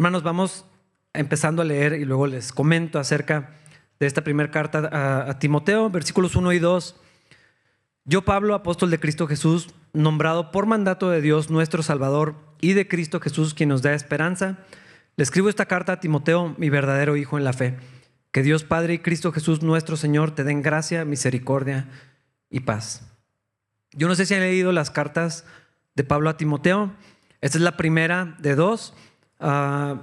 Hermanos, vamos empezando a leer y luego les comento acerca de esta primera carta a, Timoteo, versículos 1 y 2. Yo, Pablo, apóstol de Cristo Jesús, nombrado por mandato de Dios nuestro Salvador y de Cristo Jesús, quien nos da esperanza, le escribo esta carta a Timoteo, mi verdadero hijo en la fe. Que Dios Padre y Cristo Jesús nuestro Señor te den gracia, misericordia y paz. Yo no sé si han leído las cartas de Pablo a Timoteo. Esta es la primera de dos. Uh,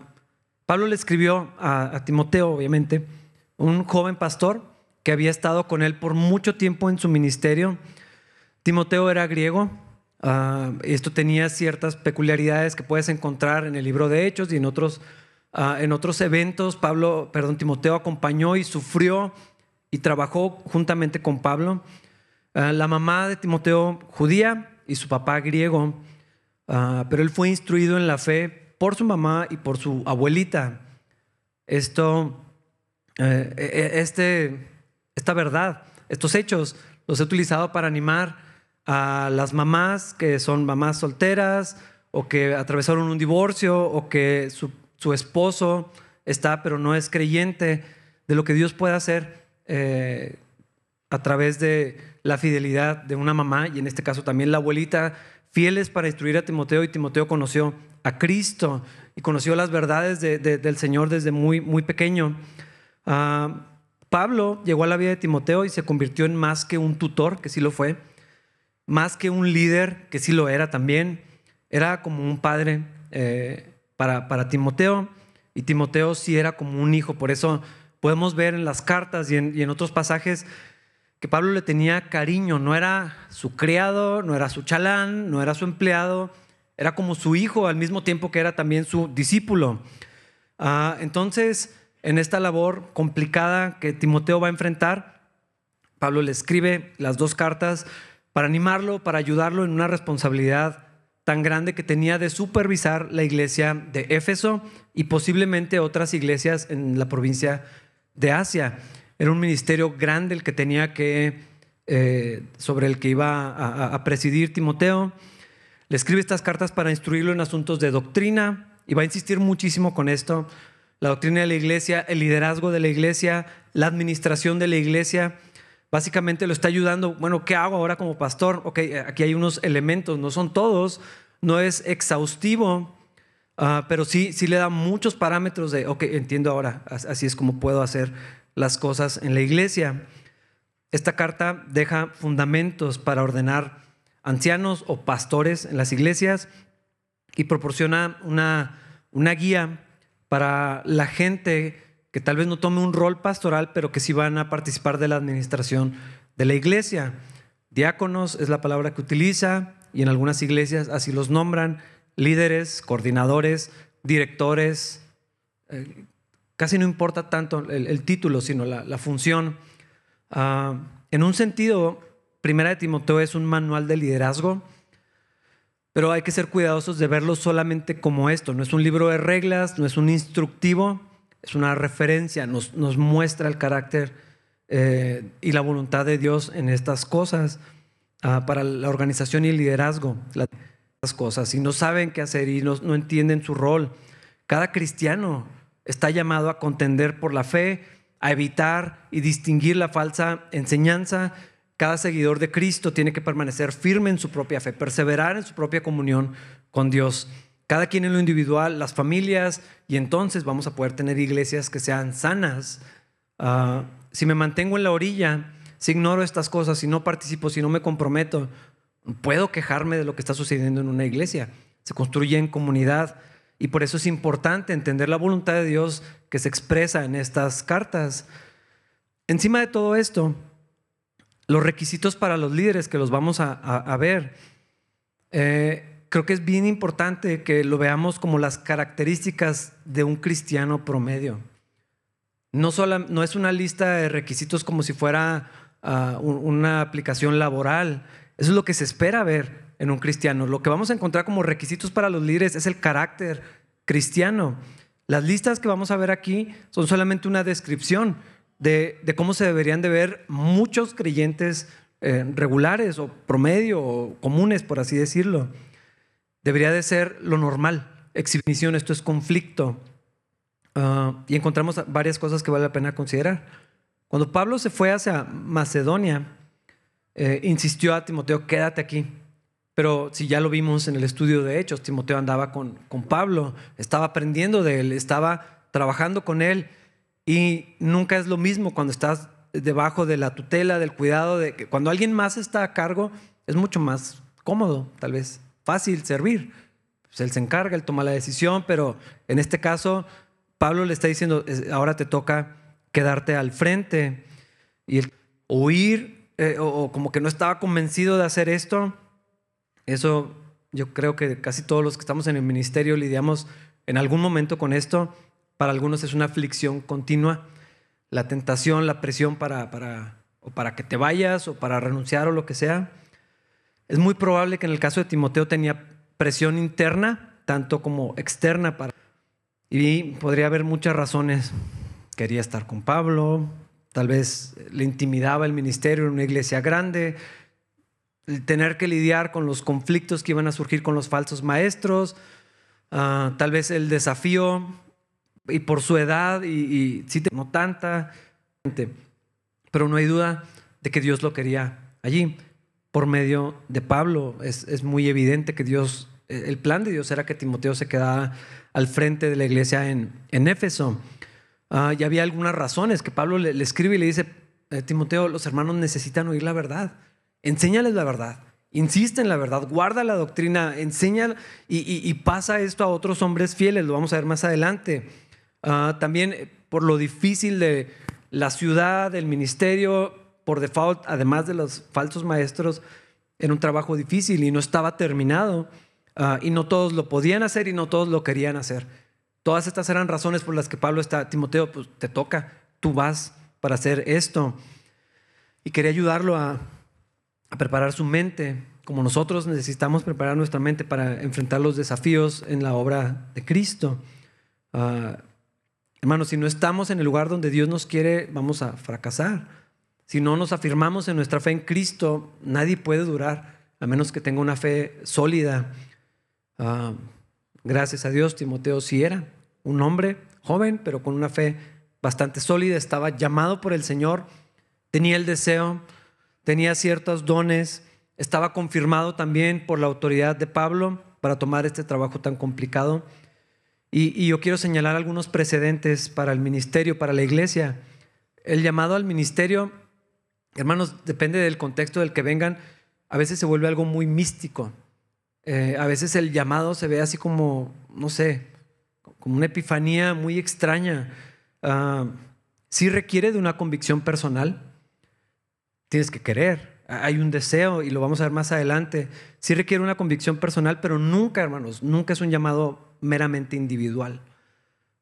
Pablo le escribió a, Timoteo, obviamente, un joven pastor que había estado con él por mucho tiempo en su ministerio. Timoteo era griego. Uh, esto tenía ciertas peculiaridades que puedes encontrar en el libro de Hechos y en otros Uh, en otros eventos, Pablo, perdón, Timoteo acompañó y sufrió y trabajó juntamente con Pablo. La mamá de Timoteo judía y su papá griego, pero él fue instruido en la fe por su mamá y por su abuelita. Esto, este, esta verdad, estos hechos, los he utilizado para animar a las mamás que son mamás solteras o que atravesaron un divorcio o que su esposo está, pero no es creyente, de lo que Dios puede hacer eh, a través de la fidelidad de una mamá y en este caso también la abuelita, fieles para instruir a Timoteo y Timoteo conoció a Cristo y conoció las verdades de, de, del Señor desde muy, muy pequeño. Uh, Pablo llegó a la vida de Timoteo y se convirtió en más que un tutor, que sí lo fue, más que un líder, que sí lo era también, era como un padre. Eh, para, para Timoteo y Timoteo sí era como un hijo. Por eso podemos ver en las cartas y en otros pasajes que Pablo le tenía cariño. No era su criado, no era su chalán, no era su empleado, era como su hijo al mismo tiempo que era también su discípulo. Uh, entonces, en esta labor complicada que Timoteo va a enfrentar, Pablo le escribe las dos cartas para animarlo, para ayudarlo en una responsabilidad tan grande que tenía de supervisar la iglesia de Éfeso y posiblemente otras iglesias en la provincia de Asia. Era un ministerio grande el que tenía que, eh, sobre el que iba a, a presidir Timoteo. Le escribe estas cartas para instruirlo en asuntos de doctrina y va a insistir muchísimo con esto. La doctrina de la iglesia, el liderazgo de la iglesia, la administración de la iglesia. Básicamente lo está ayudando. Bueno, ¿qué hago ahora como pastor? Ok, aquí hay unos elementos, no son todos, no es exhaustivo, uh, pero sí, sí le da muchos parámetros de, ok, entiendo ahora, así es como puedo hacer las cosas en la iglesia. Esta carta deja fundamentos para ordenar ancianos o pastores en las iglesias y proporciona una, una guía para la gente que tal vez no tome un rol pastoral, pero que sí van a participar de la administración de la iglesia. Diáconos es la palabra que utiliza y en algunas iglesias así los nombran, líderes, coordinadores, directores. Eh, casi no importa tanto el, título, sino la, función. Uh, en un sentido, Primera de Timoteo es un manual de liderazgo, pero hay que ser cuidadosos de verlo solamente como esto. No es un libro de reglas, no es un instructivo, es una referencia, nos, nos muestra el carácter eh, y la voluntad de Dios en estas cosas uh, para la organización y el liderazgo. Las cosas, y no saben qué hacer y no, no entienden su rol. Cada cristiano está llamado a contender por la fe, a evitar y distinguir la falsa enseñanza. Cada seguidor de Cristo tiene que permanecer firme en su propia fe, perseverar en su propia comunión con Dios. Cada quien en lo individual, las familias, y entonces vamos a poder tener iglesias que sean sanas. Uh, si me mantengo en la orilla, si ignoro estas cosas, si no participo, si no me comprometo, puedo quejarme de lo que está sucediendo en una iglesia. Se construye en comunidad y por eso es importante entender la voluntad de Dios que se expresa en estas cartas. Encima de todo esto, los requisitos para los líderes que los vamos a, ver, eh, creo que es bien importante que lo veamos como las características de un cristiano promedio. No, es una lista de requisitos como si fuera uh, una aplicación laboral. Eso es lo que se espera ver en un cristiano. Lo que vamos a encontrar como requisitos para los líderes es el carácter cristiano. Las listas que vamos a ver aquí son solamente una descripción de, cómo se deberían de ver muchos creyentes eh, regulares o promedio o comunes, por así decirlo. Debería de ser lo normal. exhibición, esto es conflicto. Ah, y encontramos varias cosas que vale la pena considerar. Cuando Pablo se fue hacia Macedonia, eh, insistió a Timoteo, quédate aquí. Pero si ya lo vimos en el estudio de Hechos, Timoteo andaba con, con Pablo, estaba aprendiendo de él, estaba trabajando con él. Y nunca es lo mismo cuando estás debajo de la tutela, del cuidado, de que cuando alguien más está a cargo, es mucho más cómodo, tal vez fácil servir. Pues él se encarga, él toma la decisión, pero en este caso Pablo le está diciendo, ahora te toca quedarte al frente y el huir eh, o, como que no estaba convencido de hacer esto. Eso yo creo que casi todos los que estamos en el ministerio lidiamos en algún momento con esto. Para algunos es una aflicción continua, la tentación, la presión para, para, o para que te vayas o para renunciar o lo que sea. Es muy probable que en el caso de Timoteo tenía presión interna, tanto como externa. Para... Y podría haber muchas razones. Quería estar con Pablo, tal vez le intimidaba el ministerio en una iglesia grande, tener que lidiar con los conflictos que iban a surgir con los falsos maestros, ah, tal vez el desafío y por su edad y, y sí, no tanta, pero no hay duda de que Dios lo quería allí por medio de Pablo. Es, muy evidente que Dios, el plan de Dios era que Timoteo se quedara al frente de la iglesia en, en Éfeso. Ah, y había algunas razones que Pablo le, escribe y le dice, eh, Timoteo, los hermanos necesitan oír la verdad. Enséñales la verdad. Insiste en la verdad, guarda la doctrina, enseña y, pasa esto a otros hombres fieles, lo vamos a ver más adelante. Ah, también eh, por lo difícil de la ciudad, del ministerio, por default, además de los falsos maestros, era un trabajo difícil y no estaba terminado. Ah, y no todos lo podían hacer y no todos lo querían hacer. Todas estas eran razones por las que Pablo está, Timoteo, pues te toca, tú vas para hacer esto. Y quería ayudarlo a, preparar su mente, como nosotros necesitamos preparar nuestra mente para enfrentar los desafíos en la obra de Cristo. Uh, hermanos, si no estamos en el lugar donde Dios nos quiere, vamos a fracasar. Si no nos afirmamos en nuestra fe en Cristo, nadie puede durar, a menos que tenga una fe sólida. Ah, gracias a Dios, Timoteo sí era un hombre joven, pero con una fe bastante sólida, estaba llamado por el Señor, tenía el deseo, tenía ciertos dones, estaba confirmado también por la autoridad de Pablo para tomar este trabajo tan complicado. Y, yo quiero señalar algunos precedentes para el ministerio, para la iglesia. El llamado al ministerio Hermanos, depende del contexto del que vengan, a veces se vuelve algo muy místico. Eh, a veces el llamado se ve así como, no sé, como una epifanía muy extraña. Uh, sí requiere de una convicción personal. Tienes que querer. Hay un deseo y lo vamos a ver más adelante. Sí requiere una convicción personal, pero nunca, hermanos, nunca es un llamado meramente individual.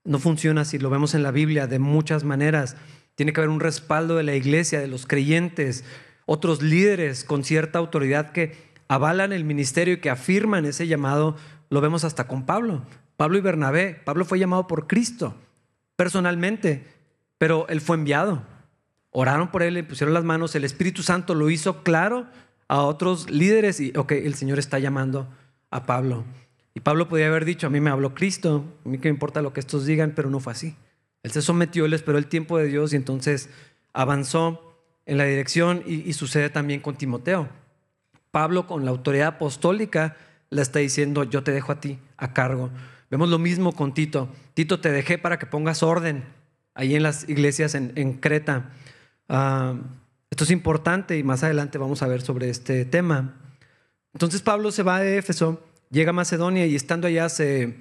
No funciona así, lo vemos en la Biblia de muchas maneras. Tiene que haber un respaldo de la iglesia, de los creyentes, otros líderes con cierta autoridad que avalan el ministerio y que afirman ese llamado. Lo vemos hasta con Pablo. Pablo y Bernabé. Pablo fue llamado por Cristo personalmente, pero él fue enviado. Oraron por él, le pusieron las manos, el Espíritu Santo lo hizo claro a otros líderes y, ok, el Señor está llamando a Pablo. Y Pablo podía haber dicho, a mí me habló Cristo, a mí que me importa lo que estos digan, pero no fue así. Él se sometió, él esperó el tiempo de Dios y entonces avanzó en la dirección y, sucede también con Timoteo. Pablo con la autoridad apostólica le está diciendo, yo te dejo a ti a cargo. Vemos lo mismo con Tito. Tito, te dejé para que pongas orden ahí en las iglesias en, Creta. Ah, esto es importante y más adelante vamos a ver sobre este tema. Entonces Pablo se va de Éfeso, llega a Macedonia y estando allá se,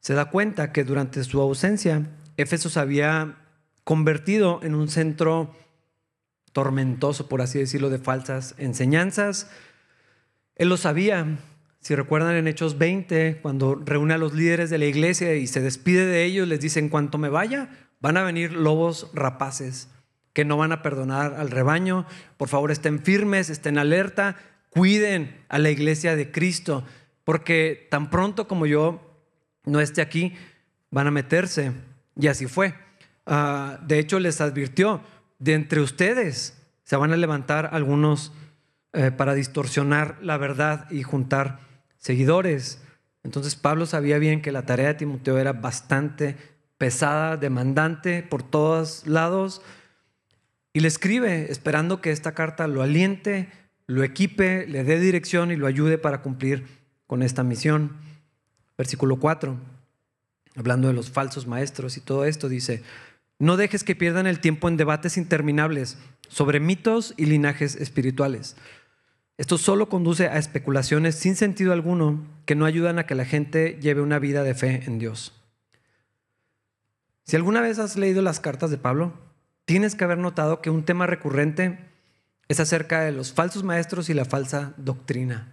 se da cuenta que durante su ausencia Éfeso se había convertido en un centro tormentoso, por así decirlo, de falsas enseñanzas. Él lo sabía. Si recuerdan en Hechos 20, cuando reúne a los líderes de la iglesia y se despide de ellos, les dice, en cuanto me vaya, van a venir lobos rapaces que no van a perdonar al rebaño. Por favor, estén firmes, estén alerta, cuiden a la iglesia de Cristo, porque tan pronto como yo no esté aquí, van a meterse y así fue. Ah, de hecho, les advirtió, de entre ustedes se van a levantar algunos eh, para distorsionar la verdad y juntar seguidores. Entonces Pablo sabía bien que la tarea de Timoteo era bastante pesada, demandante por todos lados, y le escribe esperando que esta carta lo aliente, lo equipe, le dé dirección y lo ayude para cumplir con esta misión. Versículo 4, hablando de los falsos maestros y todo esto, dice, no dejes que pierdan el tiempo en debates interminables sobre mitos y linajes espirituales. Esto solo conduce a especulaciones sin sentido alguno que no ayudan a que la gente lleve una vida de fe en Dios. Si alguna vez has leído las cartas de Pablo, tienes que haber notado que un tema recurrente es acerca de los falsos maestros y la falsa doctrina.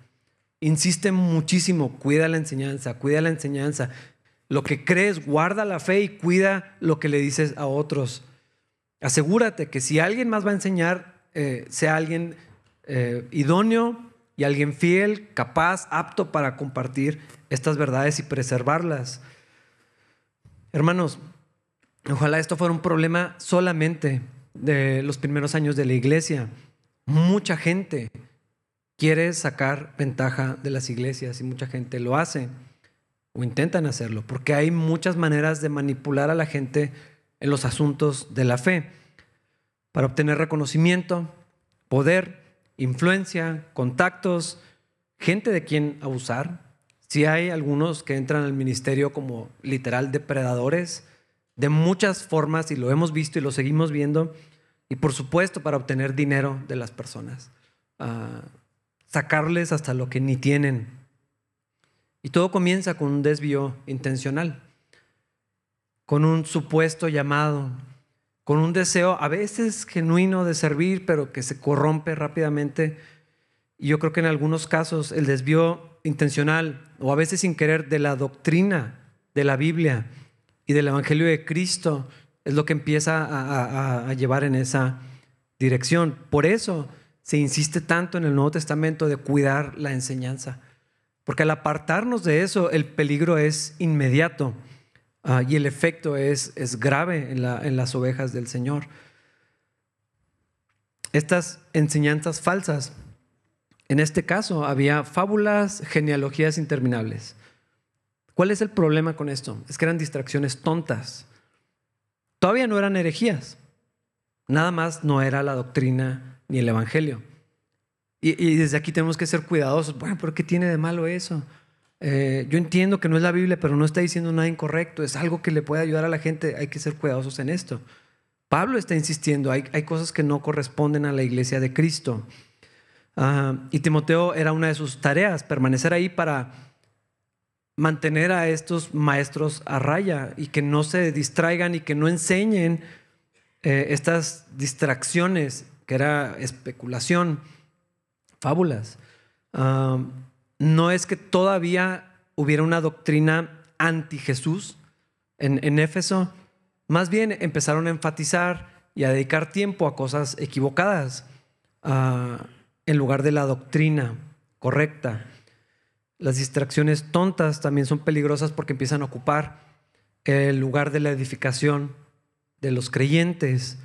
Insiste muchísimo, cuida la enseñanza, cuida la enseñanza. Lo que crees, guarda la fe y cuida lo que le dices a otros. Asegúrate que si alguien más va a enseñar, eh, sea alguien eh, idóneo y alguien fiel, capaz, apto para compartir estas verdades y preservarlas. Hermanos, Ojalá esto fuera un problema solamente de los primeros años de la iglesia. Mucha gente quiere sacar ventaja de las iglesias y mucha gente lo hace o intentan hacerlo, porque hay muchas maneras de manipular a la gente en los asuntos de la fe para obtener reconocimiento, poder, influencia, contactos, gente de quien abusar. Si hay algunos que entran al ministerio como literal depredadores, de muchas formas y lo hemos visto y lo seguimos viendo. Y por supuesto para obtener dinero de las personas. Ah, sacarles hasta lo que ni tienen. Y todo comienza con un desvío intencional, con un supuesto llamado, con un deseo a veces genuino de servir, pero que se corrompe rápidamente. Y yo creo que en algunos casos el desvío intencional o a veces sin querer de la doctrina de la Biblia y del Evangelio de Cristo es lo que empieza a, llevar en esa dirección. Por eso se insiste tanto en el Nuevo Testamento de cuidar la enseñanza. Porque al apartarnos de eso, el peligro es inmediato ah, y el efecto es, grave en las ovejas del Señor. Estas enseñanzas falsas, en este caso había fábulas, genealogías interminables. ¿Cuál es el problema con esto? Es que eran distracciones tontas. Todavía no eran herejías. Nada más no era la doctrina ni el evangelio. Y, desde aquí tenemos que ser cuidadosos. Bueno, ¿pero qué tiene de malo eso? Eh, yo entiendo que no es la Biblia, pero no está diciendo nada incorrecto. Es algo que le puede ayudar a la gente. Hay que ser cuidadosos en esto. Pablo está insistiendo. Hay, hay cosas que no corresponden a la iglesia de Cristo. Ah, y Timoteo era una de sus tareas, permanecer ahí para mantener a estos maestros a raya y que no se distraigan y que no enseñen eh, estas distracciones, que era especulación, fábulas. no es que todavía hubiera una doctrina anti Jesús en, en Éfeso, más bien empezaron a enfatizar y a dedicar tiempo a cosas equivocadas ah, en lugar de la doctrina correcta. Las distracciones tontas también son peligrosas porque empiezan a ocupar el lugar de la edificación de los creyentes.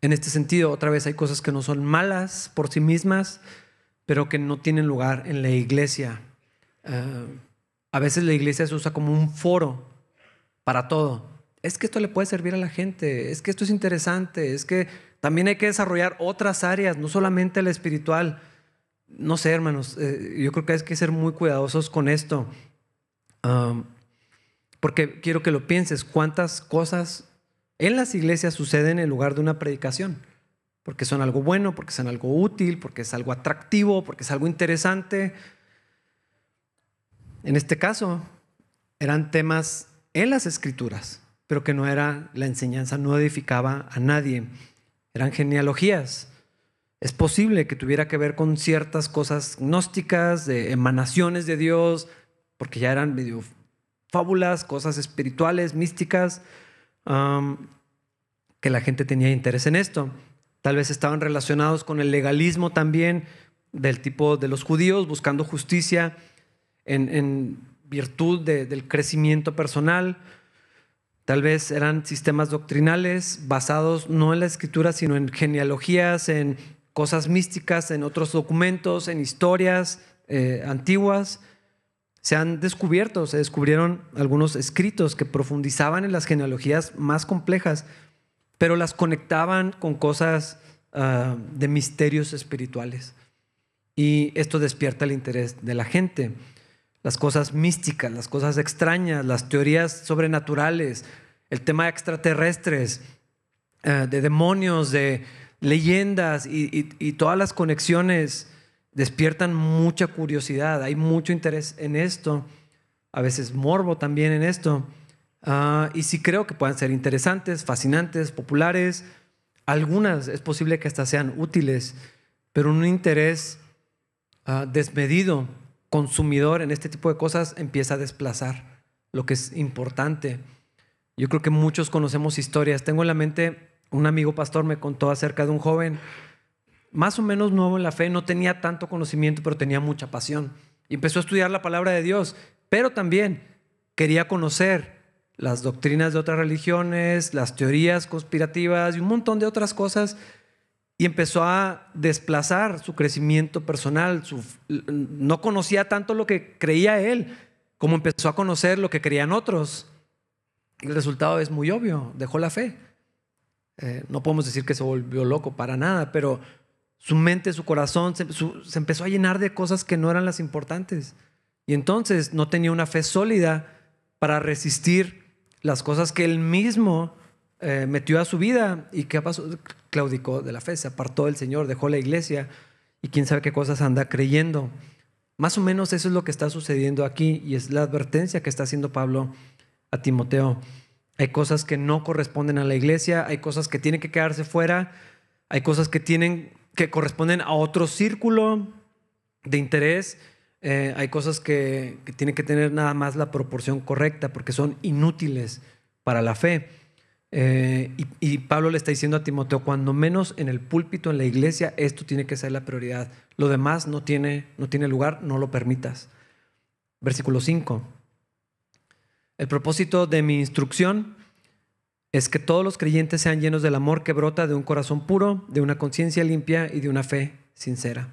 En este sentido, otra vez hay cosas que no son malas por sí mismas, pero que no tienen lugar en la iglesia. Ah, a veces la iglesia se usa como un foro para todo. Es que esto le puede servir a la gente, es que esto es interesante, es que también hay que desarrollar otras áreas, no solamente la espiritual no sé, hermanos, eh, yo creo que hay que ser muy cuidadosos con esto. porque quiero que lo pienses, cuántas cosas en las iglesias suceden en lugar de una predicación. Porque son algo bueno, porque son algo útil, porque es algo atractivo, porque es algo interesante. En este caso, eran temas en las escrituras, pero que no era la enseñanza, no edificaba a nadie. Eran genealogías es posible que tuviera que ver con ciertas cosas gnósticas, de emanaciones de Dios, porque ya eran medio fábulas, cosas espirituales, místicas, que la gente tenía interés en esto. Tal vez estaban relacionados con el legalismo también del tipo de los judíos, buscando justicia en, virtud del crecimiento personal. Tal vez eran sistemas doctrinales basados no en la escritura, sino en genealogías, en cosas místicas en otros documentos, en historias eh, antiguas. se han descubierto, se descubrieron algunos escritos que profundizaban en las genealogías más complejas, pero las conectaban con cosas ah, de misterios espirituales. Y esto despierta el interés de la gente. Las cosas místicas, las cosas extrañas, las teorías sobrenaturales, el tema de extraterrestres, ah, de demonios, de leyendas y todas las conexiones despiertan mucha curiosidad, hay mucho interés en esto, a veces morbo también en esto, ah, y sí creo que puedan ser interesantes, fascinantes, populares, algunas es posible que hasta sean útiles, pero un interés ah, desmedido, consumidor en este tipo de cosas empieza a desplazar lo que es importante. Yo creo que muchos conocemos historias. Tengo en la mente, un amigo pastor me contó acerca de un joven más o menos nuevo en la fe, no tenía tanto conocimiento, pero tenía mucha pasión. Y empezó a estudiar la palabra de Dios, pero también quería conocer las doctrinas de otras religiones, las teorías conspirativas y un montón de otras cosas. Y empezó a desplazar su crecimiento personal. no conocía tanto lo que creía él, como empezó a conocer lo que creían otros. El resultado es muy obvio, dejó la fe. Eh, no podemos decir que se volvió loco para nada, pero su mente, su corazón, se, empezó a llenar de cosas que no eran las importantes. Y entonces no tenía una fe sólida para resistir las cosas que él mismo eh, metió a su vida. ¿Y qué pasó? Claudicó de la fe, se apartó del Señor, dejó la iglesia y quién sabe qué cosas anda creyendo. Más o menos eso es lo que está sucediendo aquí y es la advertencia que está haciendo Pablo a Timoteo. Hay cosas que no corresponden a la iglesia, hay cosas que tienen que quedarse fuera, hay cosas que tienen que corresponden a otro círculo de interés. Eh, hay cosas que, tienen que tener nada más la proporción correcta porque son inútiles para la fe. Eh, y, Pablo le está diciendo a Timoteo, cuando menos en el púlpito, en la iglesia, esto tiene que ser la prioridad. Lo demás no tiene, no tiene lugar, no lo permitas. Versículo 5. El propósito de mi instrucción es que todos los creyentes sean llenos del amor que brota de un corazón puro, de una conciencia limpia y de una fe sincera.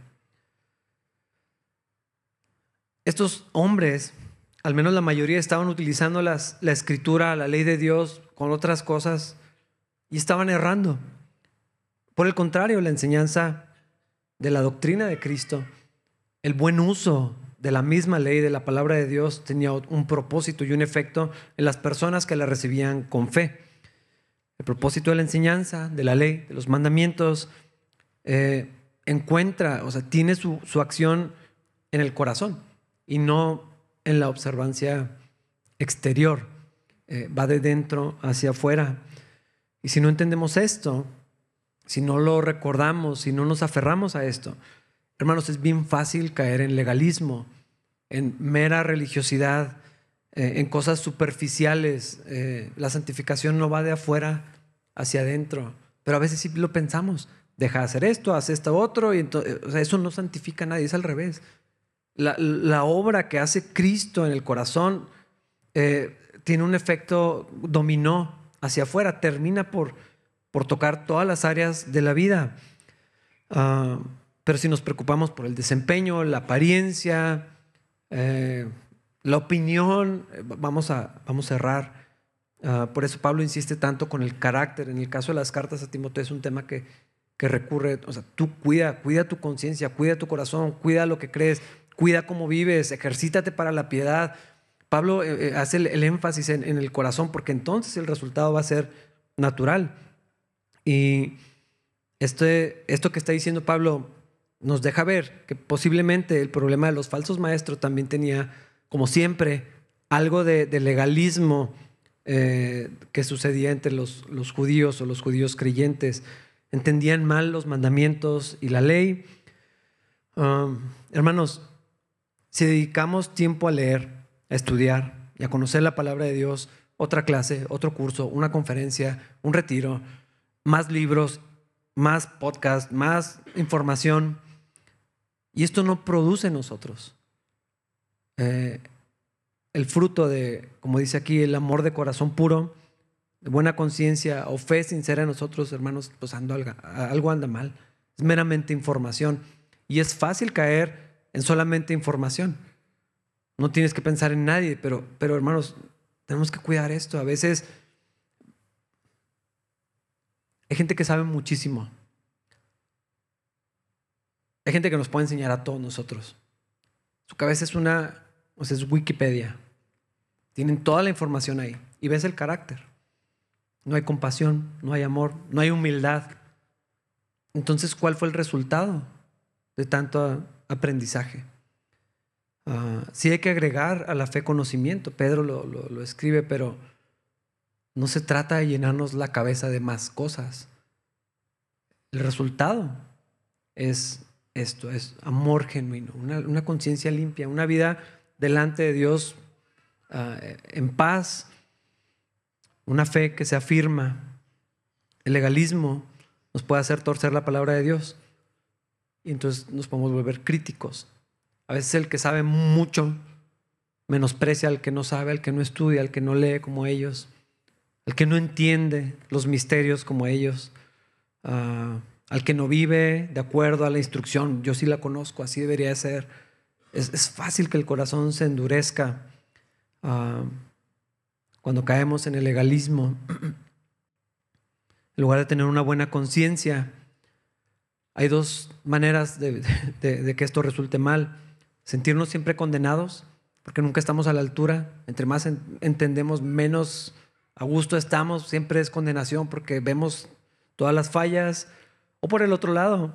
Estos hombres, al menos la mayoría, estaban utilizando la escritura, la ley de Dios con otras cosas y estaban errando. Por el contrario, la enseñanza de la doctrina de Cristo, el buen uso de la misma ley, de la palabra de Dios, tenía un propósito y un efecto en las personas que la recibían con fe. El propósito de la enseñanza, de la ley, de los mandamientos, eh, encuentra, o sea, tiene su, acción en el corazón y no en la observancia exterior. Eh, va de dentro hacia afuera. Y si no entendemos esto, si no lo recordamos, si no nos aferramos a esto, hermanos, es bien fácil caer en legalismo, en mera religiosidad, eh, en cosas superficiales. Eh, la santificación no va de afuera hacia adentro, pero a veces sí lo pensamos. Deja de hacer esto, haz esto otro, y entonces, eso no santifica a nadie, es al revés. La, obra que hace Cristo en el corazón eh, tiene un efecto dominó hacia afuera, termina por, por tocar todas las áreas de la vida. Ah, pero si nos preocupamos por el desempeño, la apariencia, la opinión, eh, vamos a, vamos a errar. Ah, por eso Pablo insiste tanto con el carácter. En el caso de las cartas a Timoteo es un tema que, que recurre, o sea, tú cuida, cuida tu conciencia, cuida tu corazón, cuida lo que crees, cuida cómo vives, ejercítate para la piedad. Pablo eh, eh, hace el, énfasis en, en, el corazón porque entonces el resultado va a ser natural. Y este, esto que está diciendo Pablo nos deja ver que posiblemente el problema de los falsos maestros también tenía como siempre, algo de, legalismo eh, que sucedía entre los, judíos o los judíos creyentes. Entendían mal los mandamientos y la ley. Um, hermanos, si dedicamos tiempo a leer, a estudiar y a conocer la palabra de Dios, otra clase, otro curso, una conferencia, un retiro, más libros, más podcast, más información, y esto no produce en nosotros eh, el fruto de, como dice aquí, el amor de corazón puro, de buena conciencia o fe sincera en nosotros, hermanos, pues algo anda mal. Es meramente información. Y es fácil caer en solamente información. no tienes que pensar en nadie, pero, pero hermanos, tenemos que cuidar esto. A veces hay gente que sabe muchísimo. Hay gente que nos puede enseñar a todos nosotros. Su cabeza es una, o sea, es Wikipedia. Tienen toda la información ahí. Y ves el carácter. No hay compasión, no hay amor, no hay humildad. Entonces, ¿cuál fue el resultado de tanto aprendizaje? Uh, sí hay que agregar a la fe conocimiento. Pedro lo, lo escribe, pero no se trata de llenarnos la cabeza de más cosas. El resultado es esto, es amor genuino, una, conciencia limpia, una vida delante de Dios ah, en paz, una fe que se afirma. El legalismo nos puede hacer torcer la palabra de Dios y entonces nos podemos volver críticos. A veces el que sabe mucho menosprecia al que no sabe, al que no estudia, al que no lee como ellos, al que no entiende los misterios como ellos. Ah, al que no vive de acuerdo a la instrucción. Yo sí la conozco, así debería ser. Es, fácil que el corazón se endurezca ah, cuando caemos en el legalismo. En lugar de tener una buena conciencia, hay dos maneras de, que esto resulte mal. Sentirnos siempre condenados, porque nunca estamos a la altura. Entre más entendemos, menos a gusto estamos. Siempre es condenación, porque vemos todas las fallas, o por el otro lado,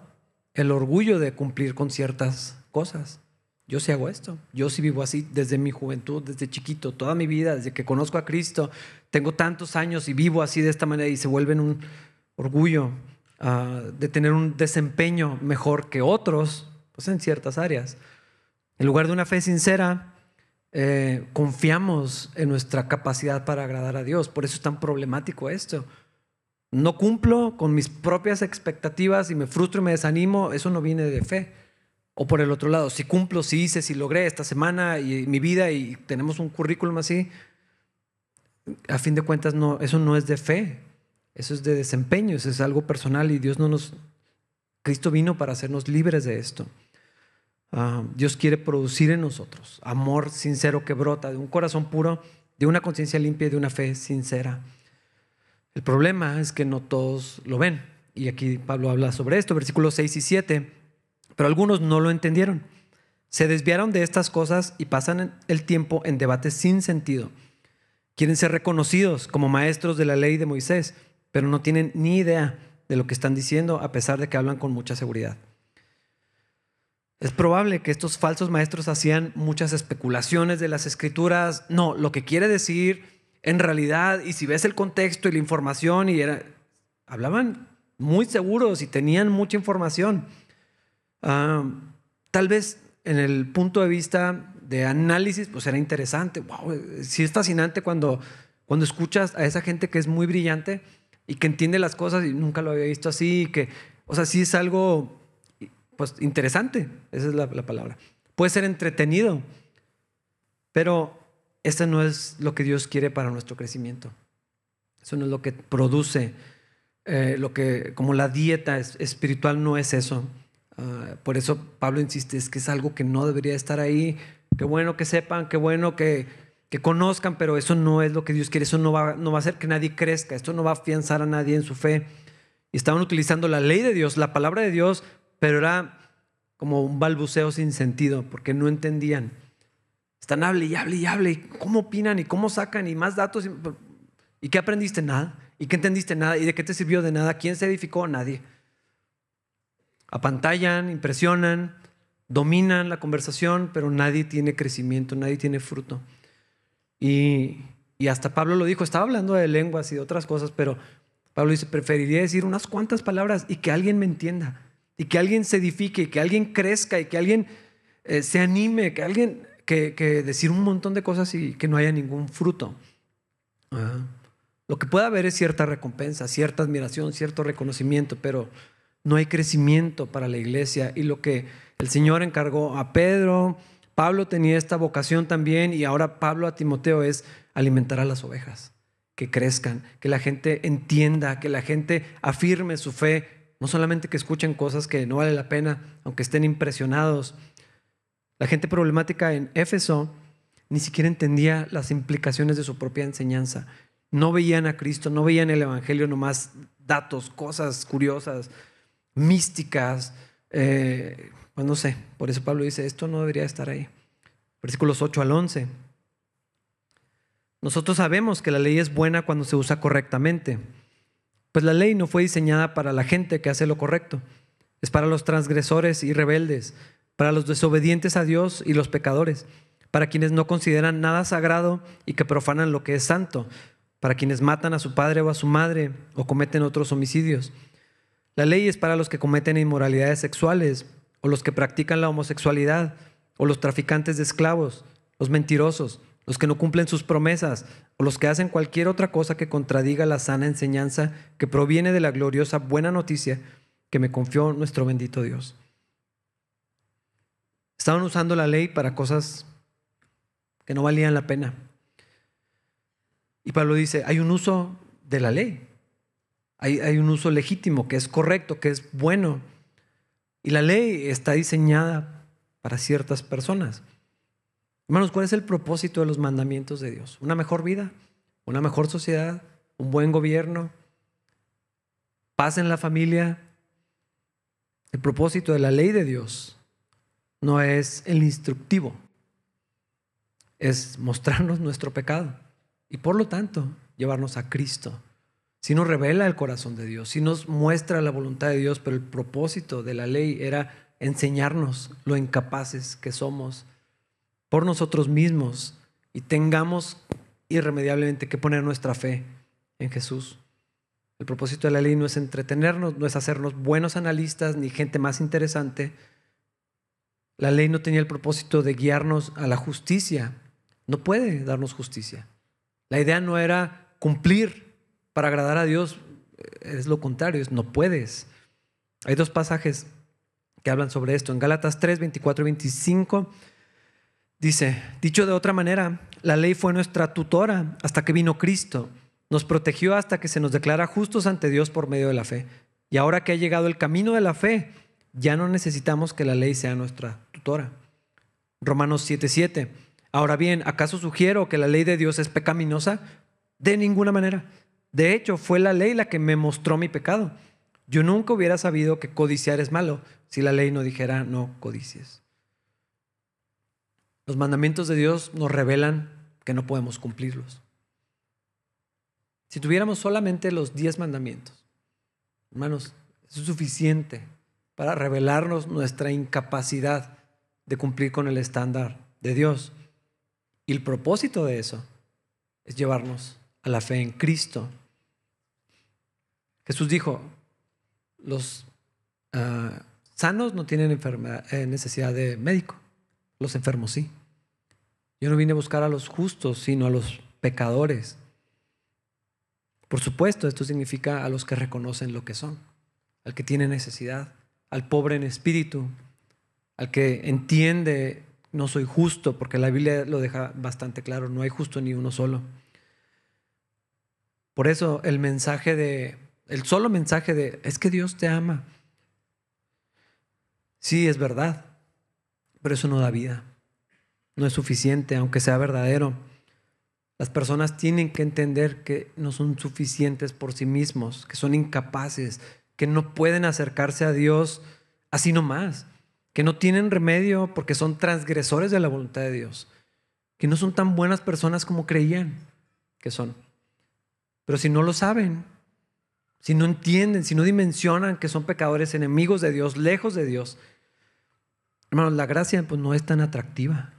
el orgullo de cumplir con ciertas cosas. Yo sí hago esto, yo sí vivo así desde mi juventud, desde chiquito, toda mi vida, desde que conozco a Cristo, tengo tantos años y vivo así de esta manera y se vuelven un orgullo ah, de tener un desempeño mejor que otros, pues en ciertas áreas. En lugar de una fe sincera, eh, confiamos en nuestra capacidad para agradar a Dios. Por eso es tan problemático esto no cumplo con mis propias expectativas y me frustro y me desanimo, eso no viene de fe. O por el otro lado, si cumplo, si hice, si logré esta semana y mi vida y tenemos un currículum así, a fin de cuentas no, eso no es de fe, eso es de desempeño, eso es algo personal y Dios no nos, Cristo vino para hacernos libres de esto. Ah, Dios quiere producir en nosotros amor sincero que brota de un corazón puro, de una conciencia limpia y de una fe sincera. El problema es que no todos lo ven. Y aquí Pablo habla sobre esto, versículos 6 y 7. Pero algunos no lo entendieron. Se desviaron de estas cosas y pasan el tiempo en debates sin sentido. Quieren ser reconocidos como maestros de la ley de Moisés, pero no tienen ni idea de lo que están diciendo a pesar de que hablan con mucha seguridad. Es probable que estos falsos maestros hacían muchas especulaciones de las escrituras. No, lo que quiere decir en realidad, y si ves el contexto y la información, y era, hablaban muy seguros y tenían mucha información. Ah, tal vez en el punto de vista de análisis, pues era interesante. Wow, sí es fascinante cuando, cuando escuchas a esa gente que es muy brillante y que entiende las cosas y nunca lo había visto así, que, o sea, sí es algo pues interesante, esa es la, la palabra. Puede ser entretenido, pero esto no es lo que Dios quiere para nuestro crecimiento. Eso no es lo que produce, eh, lo que, como la dieta espiritual no es eso. Ah, por eso Pablo insiste, es que es algo que no debería estar ahí. Qué bueno que sepan, qué bueno que, que conozcan, pero eso no es lo que Dios quiere. Eso no va, no va a hacer que nadie crezca. Esto no va a afianzar a nadie en su fe. Y estaban utilizando la ley de Dios, la palabra de Dios, pero era como un balbuceo sin sentido, porque no entendían. Están hable y hable y hable. ¿Cómo opinan y cómo sacan y más datos? ¿Y qué aprendiste? Nada. ¿Y qué entendiste? Nada. ¿Y de qué te sirvió de nada? ¿Quién se edificó? Nadie. Apantallan, impresionan, dominan la conversación, pero nadie tiene crecimiento, nadie tiene fruto. Y, y hasta Pablo lo dijo, estaba hablando de lenguas y de otras cosas, pero Pablo dice, preferiría decir unas cuantas palabras y que alguien me entienda, y que alguien se edifique, y que alguien crezca, y que alguien eh, se anime, que alguien que, decir un montón de cosas y que no haya ningún fruto. Lo que puede haber es cierta recompensa, cierta admiración, cierto reconocimiento, pero no hay crecimiento para la iglesia. Y lo que el Señor encargó a Pedro, Pablo tenía esta vocación también y ahora Pablo a Timoteo es alimentar a las ovejas, que crezcan, que la gente entienda, que la gente afirme su fe, no solamente que escuchen cosas que no vale la pena, aunque estén impresionados, la gente problemática en Éfeso ni siquiera entendía las implicaciones de su propia enseñanza. No veían a Cristo, no veían el Evangelio nomás datos, cosas curiosas, místicas. Eh, pues no sé, por eso Pablo dice, esto no debería estar ahí. Versículos 8 al 11. Nosotros sabemos que la ley es buena cuando se usa correctamente, pues la ley no fue diseñada para la gente que hace lo correcto, es para los transgresores y rebeldes, para los desobedientes a Dios y los pecadores, para quienes no consideran nada sagrado y que profanan lo que es santo, para quienes matan a su padre o a su madre o cometen otros homicidios. La ley es para los que cometen inmoralidades sexuales o los que practican la homosexualidad o los traficantes de esclavos, los mentirosos, los que no cumplen sus promesas o los que hacen cualquier otra cosa que contradiga la sana enseñanza que proviene de la gloriosa buena noticia que me confió nuestro bendito Dios. Estaban usando la ley para cosas que no valían la pena. Y Pablo dice, hay un uso de la ley, hay, un uso legítimo, que es correcto, que es bueno. Y la ley está diseñada para ciertas personas. Hermanos, ¿cuál es el propósito de los mandamientos de Dios? ¿Una mejor vida? ¿Una mejor sociedad? ¿Un buen gobierno? ¿Paz en la familia? El propósito de la ley de Dios no es el instructivo, es mostrarnos nuestro pecado y por lo tanto llevarnos a Cristo. Si nos revela el corazón de Dios, si nos muestra la voluntad de Dios, pero el propósito de la ley era enseñarnos lo incapaces que somos por nosotros mismos y tengamos irremediablemente que poner nuestra fe en Jesús. El propósito de la ley no es entretenernos, no es hacernos buenos analistas ni gente más interesante. La ley no tenía el propósito de guiarnos a la justicia. No puede darnos justicia. La idea no era cumplir para agradar a Dios. Es lo contrario, es no puedes. Hay dos pasajes que hablan sobre esto. En Gálatas 3, 24 y 25 Dice, dicho de otra manera, la ley fue nuestra tutora hasta que vino Cristo. Nos protegió hasta que se nos declara justos ante Dios por medio de la fe. Y ahora que ha llegado el camino de la fe, ya no necesitamos que la ley sea nuestra tutora. Romanos 7:7. Ahora bien, ¿acaso sugiero que la ley de Dios es pecaminosa? De ninguna manera. De hecho, fue la ley la que me mostró mi pecado. Yo nunca hubiera sabido que codiciar es malo si la ley no dijera no codicies. Los mandamientos de Dios nos revelan que no podemos cumplirlos. Si tuviéramos solamente los diez mandamientos, hermanos, es suficiente para revelarnos nuestra incapacidad de cumplir con el estándar de Dios. Y el propósito de eso es llevarnos a la fe en Cristo. Jesús dijo, los ah, sanos no tienen eh, necesidad de médico, los enfermos sí. Yo no vine a buscar a los justos, sino a los pecadores. Por supuesto, esto significa a los que reconocen lo que son, al que tiene necesidad, al pobre en espíritu, al que entiende no soy justo, porque la Biblia lo deja bastante claro, no hay justo ni uno solo. Por eso el mensaje de, el solo mensaje de, es que Dios te ama. Sí, es verdad, pero eso no da vida no es suficiente, aunque sea verdadero. Las personas tienen que entender que no son suficientes por sí mismos, que son incapaces, que no pueden acercarse a Dios así nomás, que no tienen remedio porque son transgresores de la voluntad de Dios, que no son tan buenas personas como creían que son. Pero si no lo saben, si no entienden, si no dimensionan que son pecadores, enemigos de Dios, lejos de Dios, hermanos, la gracia pues no es tan atractiva.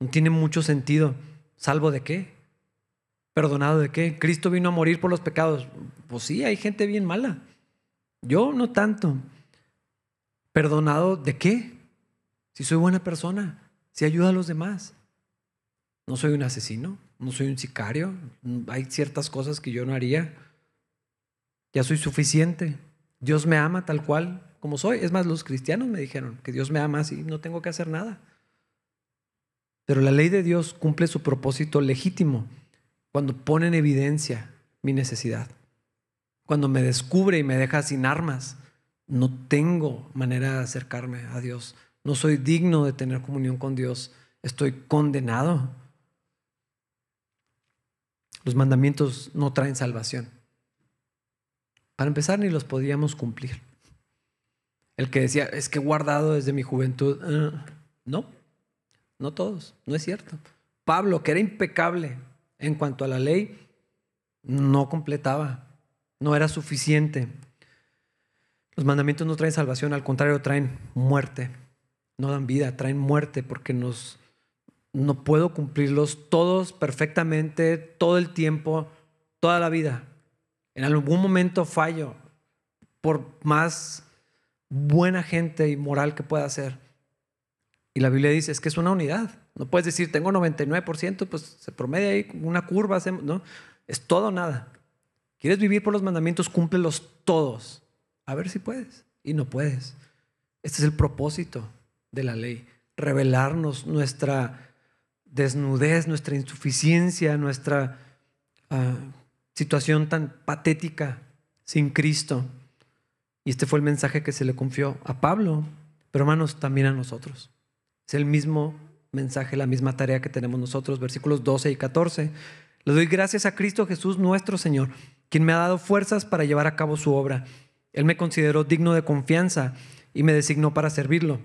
No tiene mucho sentido. ¿Salvo de qué? ¿Perdonado de qué? Cristo vino a morir por los pecados. Pues sí, hay gente bien mala. Yo no tanto. ¿Perdonado de qué? Si soy buena persona, si ayuda a los demás. No soy un asesino, no soy un sicario. Hay ciertas cosas que yo no haría. Ya soy suficiente. Dios me ama tal cual como soy. Es más, los cristianos me dijeron que Dios me ama así, no tengo que hacer nada. Pero la ley de Dios cumple su propósito legítimo cuando pone en evidencia mi necesidad. Cuando me descubre y me deja sin armas, no tengo manera de acercarme a Dios. No soy digno de tener comunión con Dios. Estoy condenado los mandamientos no traen salvación. Para empezar, ni los podíamos cumplir. El que decía, es que guardado desde mi juventud. Ah, no, no todos, no es cierto. Pablo, que era impecable en cuanto a la ley, no completaba, no era suficiente. Los mandamientos no traen salvación, al contrario, traen muerte. No dan vida, traen muerte porque no puedo cumplirlos todos perfectamente, todo el tiempo, toda la vida. En algún momento fallo, por más buena gente y moral que pueda ser. Y la Biblia dice, es que es una unidad. No puedes decir, tengo 99%, pues se promedia ahí una curva, ¿no? Es todo o nada. ¿Quieres vivir por los mandamientos? Cúmplelos todos. A ver si puedes. Y no puedes. Este es el propósito de la ley. Revelarnos nuestra desnudez, nuestra insuficiencia, nuestra ah, situación tan patética sin Cristo. Y este fue el mensaje que se le confió a Pablo, pero hermanos, también a nosotros. Es el mismo mensaje, la misma tarea que tenemos nosotros, versículos 12 y 14. Le doy gracias a Cristo Jesús nuestro Señor, quien me ha dado fuerzas para llevar a cabo su obra él me consideró digno de confianza y me designó para servirlo.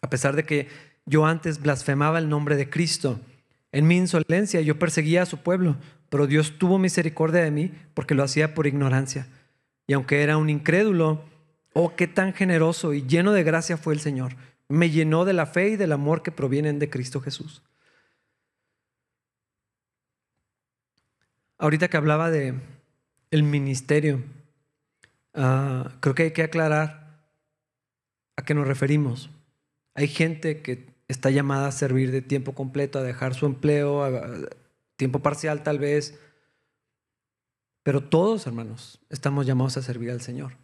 A pesar de que yo antes blasfemaba el nombre de Cristo, en mi insolencia yo perseguía a su pueblo, pero Dios tuvo misericordia de mí porque lo hacía por ignorancia. Y aunque era un incrédulo, oh, qué tan generoso y lleno de gracia fue el Señor. Me llenó de la fe y del amor que provienen de Cristo Jesús. Ahorita que hablaba de el ministerio, Ah, creo que hay que aclarar a qué nos referimos. Hay gente que está llamada a servir de tiempo completo, a dejar su empleo, a tiempo parcial tal vez, pero todos, hermanos, estamos llamados a servir al Señor.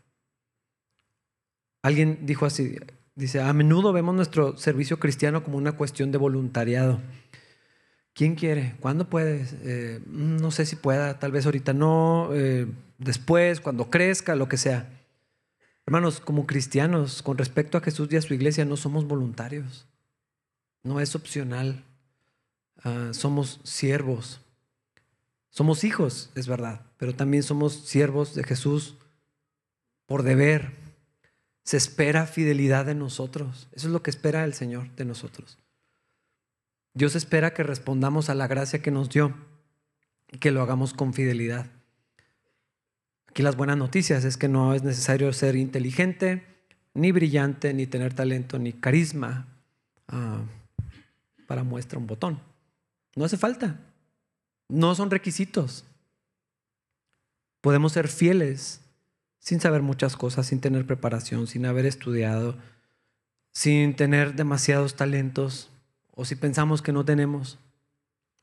Alguien dijo así, dice, a menudo vemos nuestro servicio cristiano como una cuestión de voluntariado. ¿Quién quiere? ¿Cuándo puedes? Eh, no sé si pueda, tal vez ahorita no. Eh, después, cuando crezca, lo que sea. Hermanos, como cristianos, con respecto a Jesús y a su iglesia, no somos voluntarios. No es opcional. Ah, somos siervos. Somos hijos, es verdad, pero también somos siervos de Jesús por deber. Se espera fidelidad de nosotros. Eso es lo que espera el Señor de nosotros. Dios espera que respondamos a la gracia que nos dio y que lo hagamos con fidelidad. Aquí las buenas noticias es que no es necesario ser inteligente, ni brillante, ni tener talento, ni carisma ah, para muestra un botón. No hace falta. No son requisitos. Podemos ser fieles sin saber muchas cosas, sin tener preparación, sin haber estudiado, sin tener demasiados talentos, o si pensamos que no tenemos.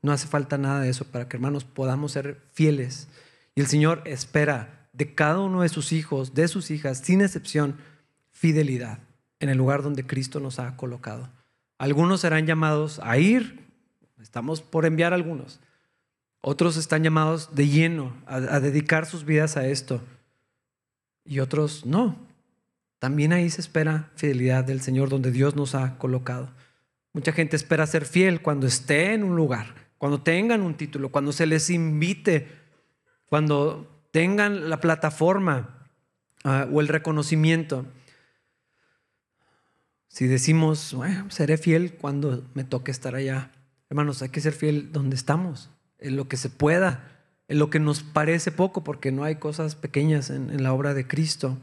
No hace falta nada de eso para que hermanos podamos ser fieles. Y el Señor espera de cada uno de sus hijos, de sus hijas, sin excepción, fidelidad en el lugar donde Cristo nos ha colocado. Algunos serán llamados a ir, estamos por enviar algunos. Otros están llamados de lleno a, a dedicar sus vidas a esto. Y otros no. También ahí se espera fidelidad del Señor donde Dios nos ha colocado. Mucha gente espera ser fiel cuando esté en un lugar, cuando tengan un título, cuando se les invite, cuando tengan la plataforma ah, o el reconocimiento. Si decimos, bueno, seré fiel cuando me toque estar allá. Hermanos, hay que ser fiel donde estamos, en lo que se pueda, lo que nos parece poco, porque no hay cosas pequeñas en, la obra de Cristo.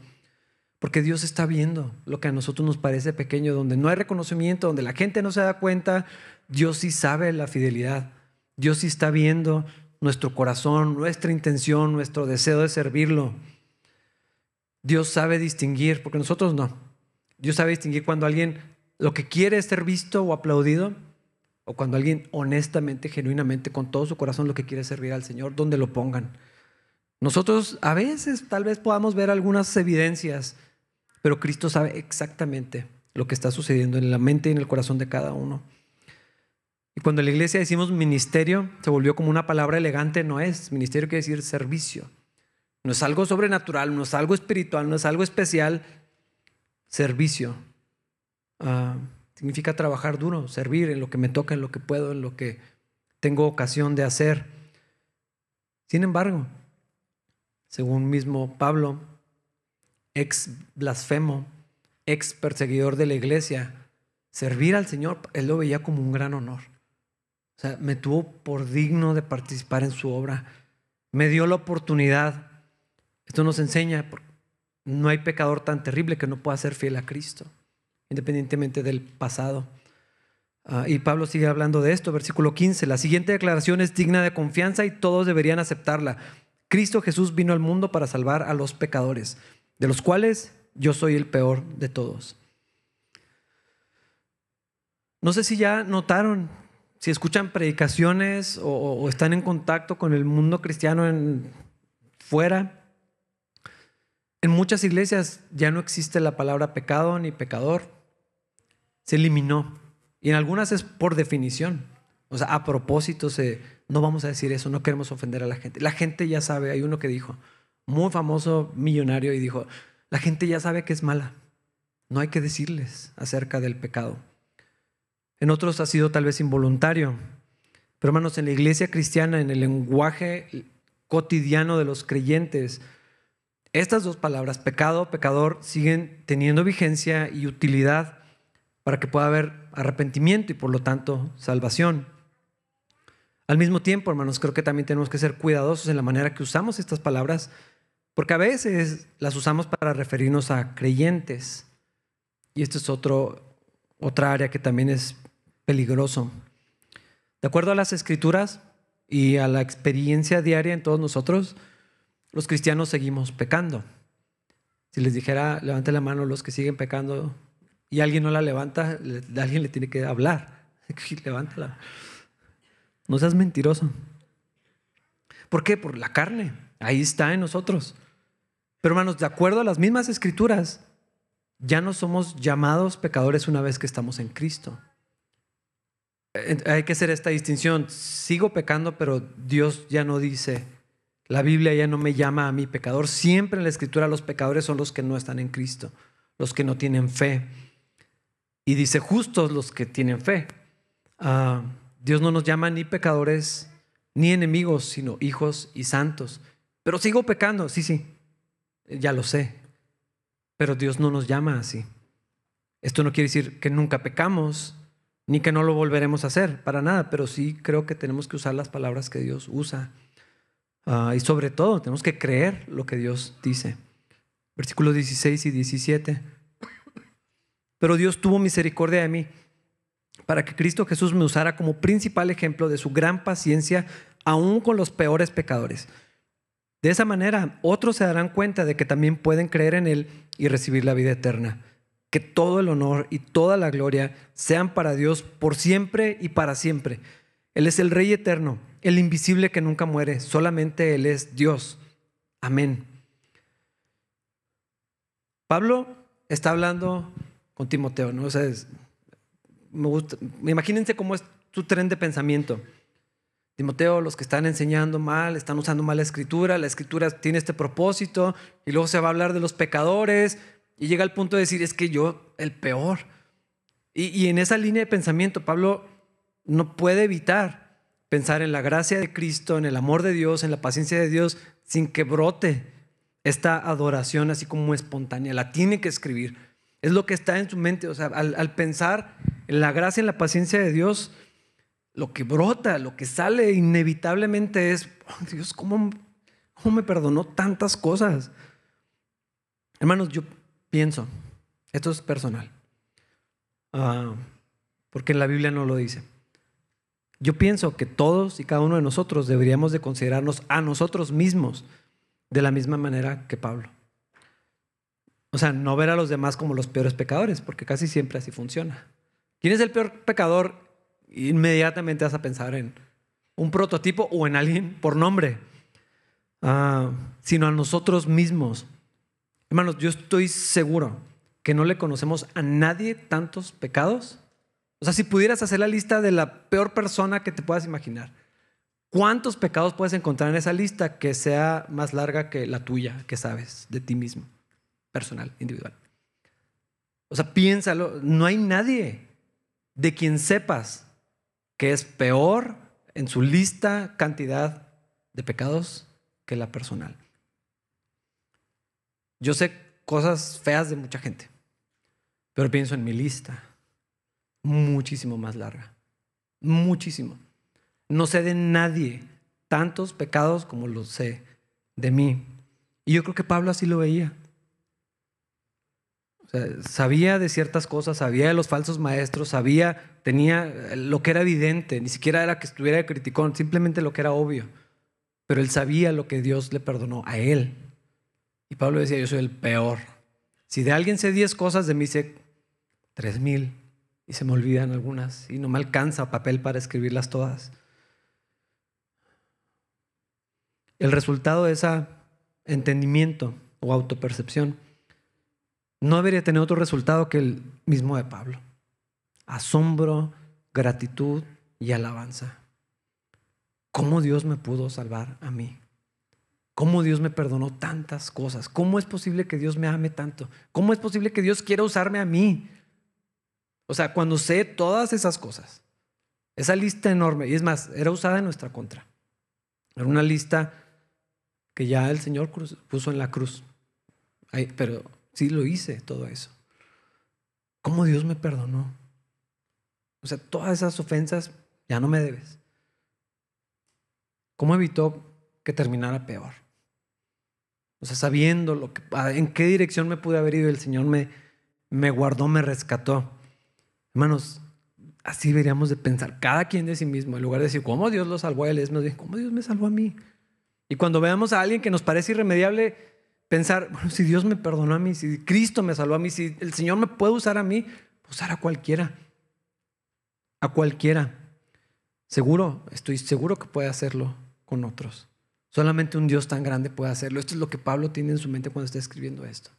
Porque Dios está viendo lo que a nosotros nos parece pequeño, donde no hay reconocimiento, donde la gente no se da cuenta, Dios sí sabe la fidelidad. Dios sí está viendo nuestro corazón, nuestra intención, nuestro deseo de servirlo. Dios sabe distinguir, porque nosotros no. Dios sabe distinguir cuando alguien lo que quiere es ser visto o aplaudido, o cuando alguien honestamente, genuinamente, con todo su corazón lo que quiere servir al Señor, donde lo pongan. Nosotros a veces tal vez podamos ver algunas evidencias, pero Cristo sabe exactamente lo que está sucediendo en la mente y en el corazón de cada uno. Y cuando en la iglesia decimos ministerio, se volvió como una palabra elegante, no es. Ministerio quiere decir servicio. No es algo sobrenatural, no es algo espiritual, no es algo especial. Servicio. Ah, significa trabajar duro, servir en lo que me toca, en lo que puedo, en lo que tengo ocasión de hacer. Sin embargo, según mismo Pablo, ex blasfemo, ex perseguidor de la iglesia, servir al Señor, él lo veía como un gran honor. O sea, me tuvo por digno de participar en su obra. Me dio la oportunidad. Esto nos enseña, no hay pecador tan terrible que no pueda ser fiel a Cristo, independientemente del pasado. Ah, y Pablo sigue hablando de esto, versículo 15. La siguiente declaración es digna de confianza y todos deberían aceptarla. Cristo Jesús vino al mundo para salvar a los pecadores, de los cuales yo soy el peor de todos. No sé si ya notaron, si escuchan predicaciones o, están en contacto con el mundo cristiano en, fuera. En muchas iglesias ya no existe la palabra pecado ni pecador. Se eliminó. Y en algunas es por definición. O sea, a propósito, no vamos a decir eso, no queremos ofender a la gente. La gente ya sabe, hay uno que dijo, muy famoso millonario, y dijo, la gente ya sabe que es mala. No hay que decirles acerca del pecado en otros ha sido tal vez involuntario. Pero hermanos, en la iglesia cristiana, en el lenguaje cotidiano de los creyentes, estas dos palabras, pecado, pecador, siguen teniendo vigencia y utilidad para que pueda haber arrepentimiento y por lo tanto salvación. Al mismo tiempo, hermanos, creo que también tenemos que ser cuidadosos en la manera que usamos estas palabras, porque a veces las usamos para referirnos a creyentes. Y esto es otro, otra área que también es peligroso. De acuerdo a las escrituras y a la experiencia diaria en todos nosotros, los cristianos seguimos pecando. Si les dijera, levante la mano los que siguen pecando y alguien no la levanta, alguien le tiene que hablar. Levántala. No seas mentiroso. ¿Por qué? Por la carne. Ahí está en nosotros. Pero hermanos, de acuerdo a las mismas escrituras, ya no somos llamados pecadores una vez que estamos en Cristo hay que hacer esta distinción. Sigo pecando, pero Dios ya no dice, la Biblia ya no me llama a mí pecador. Siempre en la escritura los pecadores son los que no están en Cristo, los que no tienen fe. Y dice justos los que tienen fe. Ah, Dios no nos llama ni pecadores ni enemigos, sino hijos y santos. Pero sigo pecando, sí, sí, ya lo sé. Pero Dios no nos llama así. Esto no quiere decir que nunca pecamos, ni que no lo volveremos a hacer, para nada, pero sí creo que tenemos que usar las palabras que Dios usa. Ah, y sobre todo, tenemos que creer lo que Dios dice. Versículos 16 y 17. Pero Dios tuvo misericordia de mí para que Cristo Jesús me usara como principal ejemplo de su gran paciencia, aún con los peores pecadores. De esa manera, otros se darán cuenta de que también pueden creer en Él y recibir la vida eterna que todo el honor y toda la gloria sean para Dios por siempre y para siempre. Él es el Rey eterno, el invisible que nunca muere, solamente Él es Dios. Amén. Pablo está hablando con Timoteo, ¿no? O sea, me gusta, imagínense cómo es tu tren de pensamiento. Timoteo, los que están enseñando mal, están usando mal la escritura, la escritura tiene este propósito, y luego se va a hablar de los pecadores, y llega al punto de decir, es que yo, el peor. Y, en esa línea de pensamiento, Pablo no puede evitar pensar en la gracia de Cristo, en el amor de Dios, en la paciencia de Dios, sin que brote esta adoración así como espontánea. La tiene que escribir. Es lo que está en su mente. O sea, al, pensar en la gracia, en la paciencia de Dios, lo que brota, lo que sale inevitablemente es, oh, Dios, ¿cómo, ¿cómo me perdonó tantas cosas? Hermanos, yo pienso, esto es personal, ah, porque en la Biblia no lo dice. Yo pienso que todos y cada uno de nosotros deberíamos de considerarnos a nosotros mismos de la misma manera que Pablo. O sea, no ver a los demás como los peores pecadores, porque casi siempre así funciona. ¿Quién es el peor pecador? Inmediatamente vas a pensar en un prototipo o en alguien por nombre, ah, sino a nosotros mismos. Hermanos, yo estoy seguro que no le conocemos a nadie tantos pecados. O sea, si pudieras hacer la lista de la peor persona que te puedas imaginar, ¿cuántos pecados puedes encontrar en esa lista que sea más larga que la tuya, que sabes de ti mismo, personal, individual? O sea, piénsalo, no hay nadie de quien sepas que es peor en su lista, cantidad de pecados que la personal. Yo sé cosas feas de mucha gente, pero pienso en mi lista, muchísimo más larga, muchísimo. No sé de nadie tantos pecados como los sé de mí. Y yo creo que Pablo así lo veía. Sabía de ciertas cosas, sabía de los falsos maestros, sabía, tenía lo que era evidente, ni siquiera era que estuviera de criticón, simplemente lo que era obvio. Pero él sabía lo que Dios le perdonó a él. Y Pablo decía, yo soy el peor. Si de alguien sé diez cosas, de mí sé tres mil. Y se me olvidan algunas. Y no me alcanza papel para escribirlas todas. El resultado de ese entendimiento o autopercepción no debería tener otro resultado que el mismo de Pablo. Asombro, gratitud y alabanza. ¿Cómo Dios me pudo salvar a mí? ¿Cómo Dios me perdonó tantas cosas? ¿Cómo es posible que Dios me ame tanto? ¿Cómo es posible que Dios quiera usarme a mí? O sea, cuando sé todas esas cosas, esa lista enorme, y es más, era usada en nuestra contra. Era una lista que ya el Señor puso en la cruz. pero sí lo hice todo eso. ¿Cómo Dios me perdonó? O sea, todas esas ofensas ya no me debes. ¿Cómo evitó que terminara peor? O sea, sabiendo lo que, en qué dirección me pude haber ido, el Señor me, me guardó, me rescató. Hermanos, así deberíamos de pensar, cada quien de sí mismo, en lugar de decir, ¿cómo Dios lo salvó a él? Es más bien, ¿cómo Dios me salvó a mí? Y cuando veamos a alguien que nos parece irremediable, pensar, bueno, si Dios me perdonó a mí, si Cristo me salvó a mí, si el Señor me puede usar a mí, pues usar a cualquiera. A cualquiera. Seguro, estoy seguro que puede hacerlo con otros. Solamente un Dios tan grande puede hacerlo. Esto es lo que Pablo tiene en su mente cuando está escribiendo esto.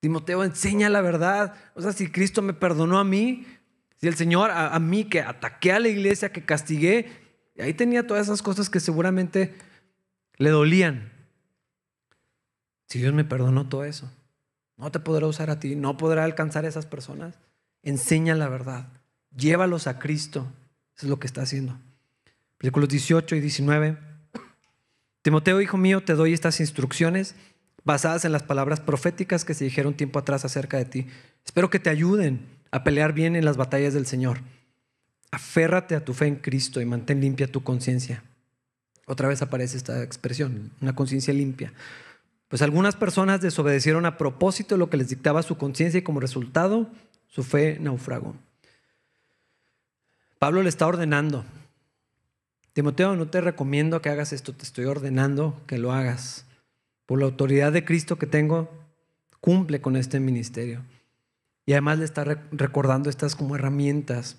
Timoteo enseña la verdad. O sea, si Cristo me perdonó a mí, si el Señor a, a mí que ataqué a la iglesia, que castigué, ahí tenía todas esas cosas que seguramente le dolían. Si Dios me perdonó todo eso, no te podrá usar a ti, no podrá alcanzar a esas personas. Enseña la verdad, llévalos a Cristo. Es lo que está haciendo. Versículos 18 y 19. Timoteo, hijo mío, te doy estas instrucciones basadas en las palabras proféticas que se dijeron tiempo atrás acerca de ti. Espero que te ayuden a pelear bien en las batallas del Señor. Aférrate a tu fe en Cristo y mantén limpia tu conciencia otra vez aparece esta expresión, una conciencia limpia. Pues algunas personas desobedecieron a propósito lo que les dictaba su conciencia y como resultado su fe naufragó. Pablo le está ordenando. Timoteo, no te recomiendo que hagas esto, te estoy ordenando que lo hagas. Por la autoridad de Cristo que tengo, cumple con este ministerio. Y además le está recordando estas como herramientas,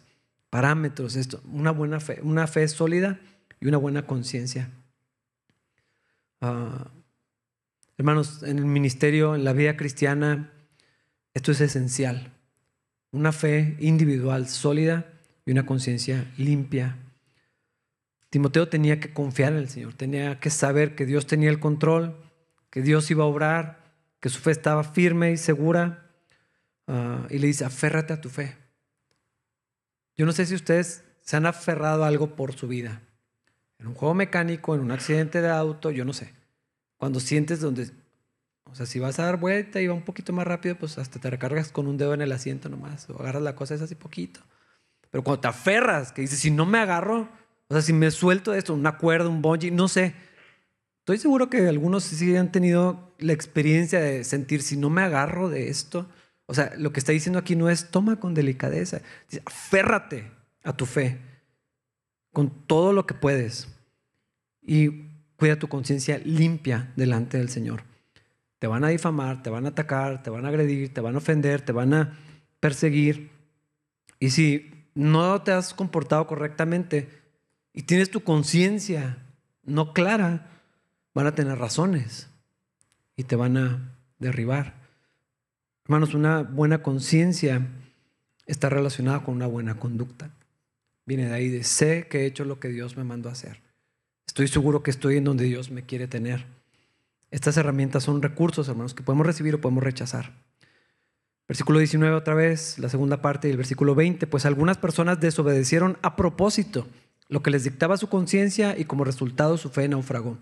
parámetros, esto, una buena fe, una fe sólida y una buena conciencia. Ah, hermanos, en el ministerio, en la vida cristiana, esto es esencial. Una fe individual sólida y una conciencia limpia. Timoteo tenía que confiar en el Señor, tenía que saber que Dios tenía el control, que Dios iba a obrar, que su fe estaba firme y segura. Ah, y le dice, aférrate a tu fe. Yo no sé si ustedes se han aferrado a algo por su vida en un juego mecánico, en un accidente de auto, yo no sé. Cuando sientes donde, o sea, si vas a dar vuelta y va un poquito más rápido, pues hasta te recargas con un dedo en el asiento nomás, o agarras la cosa es así poquito. Pero cuando te aferras, que dices, si no me agarro, o sea, si me suelto esto, una cuerda, un bungee, no sé. Estoy seguro que algunos sí han tenido la experiencia de sentir, si no me agarro de esto, o sea, lo que está diciendo aquí no es toma con delicadeza, dice, aférrate a tu fe con todo lo que puedes y cuida tu conciencia limpia delante del Señor. Te van a difamar, te van a atacar, te van a agredir, te van a ofender, te van a perseguir. Y si no te has comportado correctamente y tienes tu conciencia no clara, van a tener razones y te van a derribar. Hermanos, una buena conciencia está relacionada con una buena conducta. Viene de ahí de sé que he hecho lo que Dios me mandó a hacer. Estoy seguro que estoy en donde Dios me quiere tener. Estas herramientas son recursos, hermanos, que podemos recibir o podemos rechazar. Versículo 19 otra vez, la segunda parte del versículo 20, pues algunas personas desobedecieron a propósito lo que les dictaba su conciencia y como resultado su fe naufragó.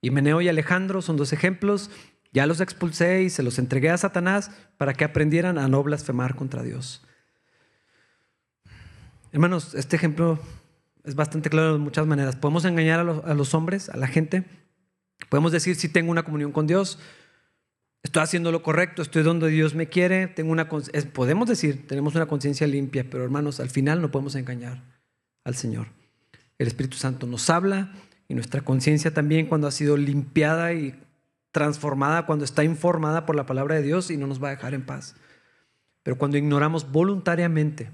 Y Meneo y Alejandro son dos ejemplos. Ya los expulsé y se los entregué a Satanás para que aprendieran a no blasfemar contra Dios. Hermanos, este ejemplo es bastante claro de muchas maneras. Podemos engañar a los, hombres, a la gente. Podemos decir si tengo una comunión con Dios, estoy haciendo lo correcto, estoy donde Dios me quiere, tengo una podemos decir, tenemos una conciencia limpia, pero hermanos, al final no podemos engañar al Señor. El Espíritu Santo nos habla y nuestra conciencia también cuando ha sido limpiada y transformada, cuando está informada por la palabra de Dios y no nos va a dejar en paz. Pero cuando ignoramos voluntariamente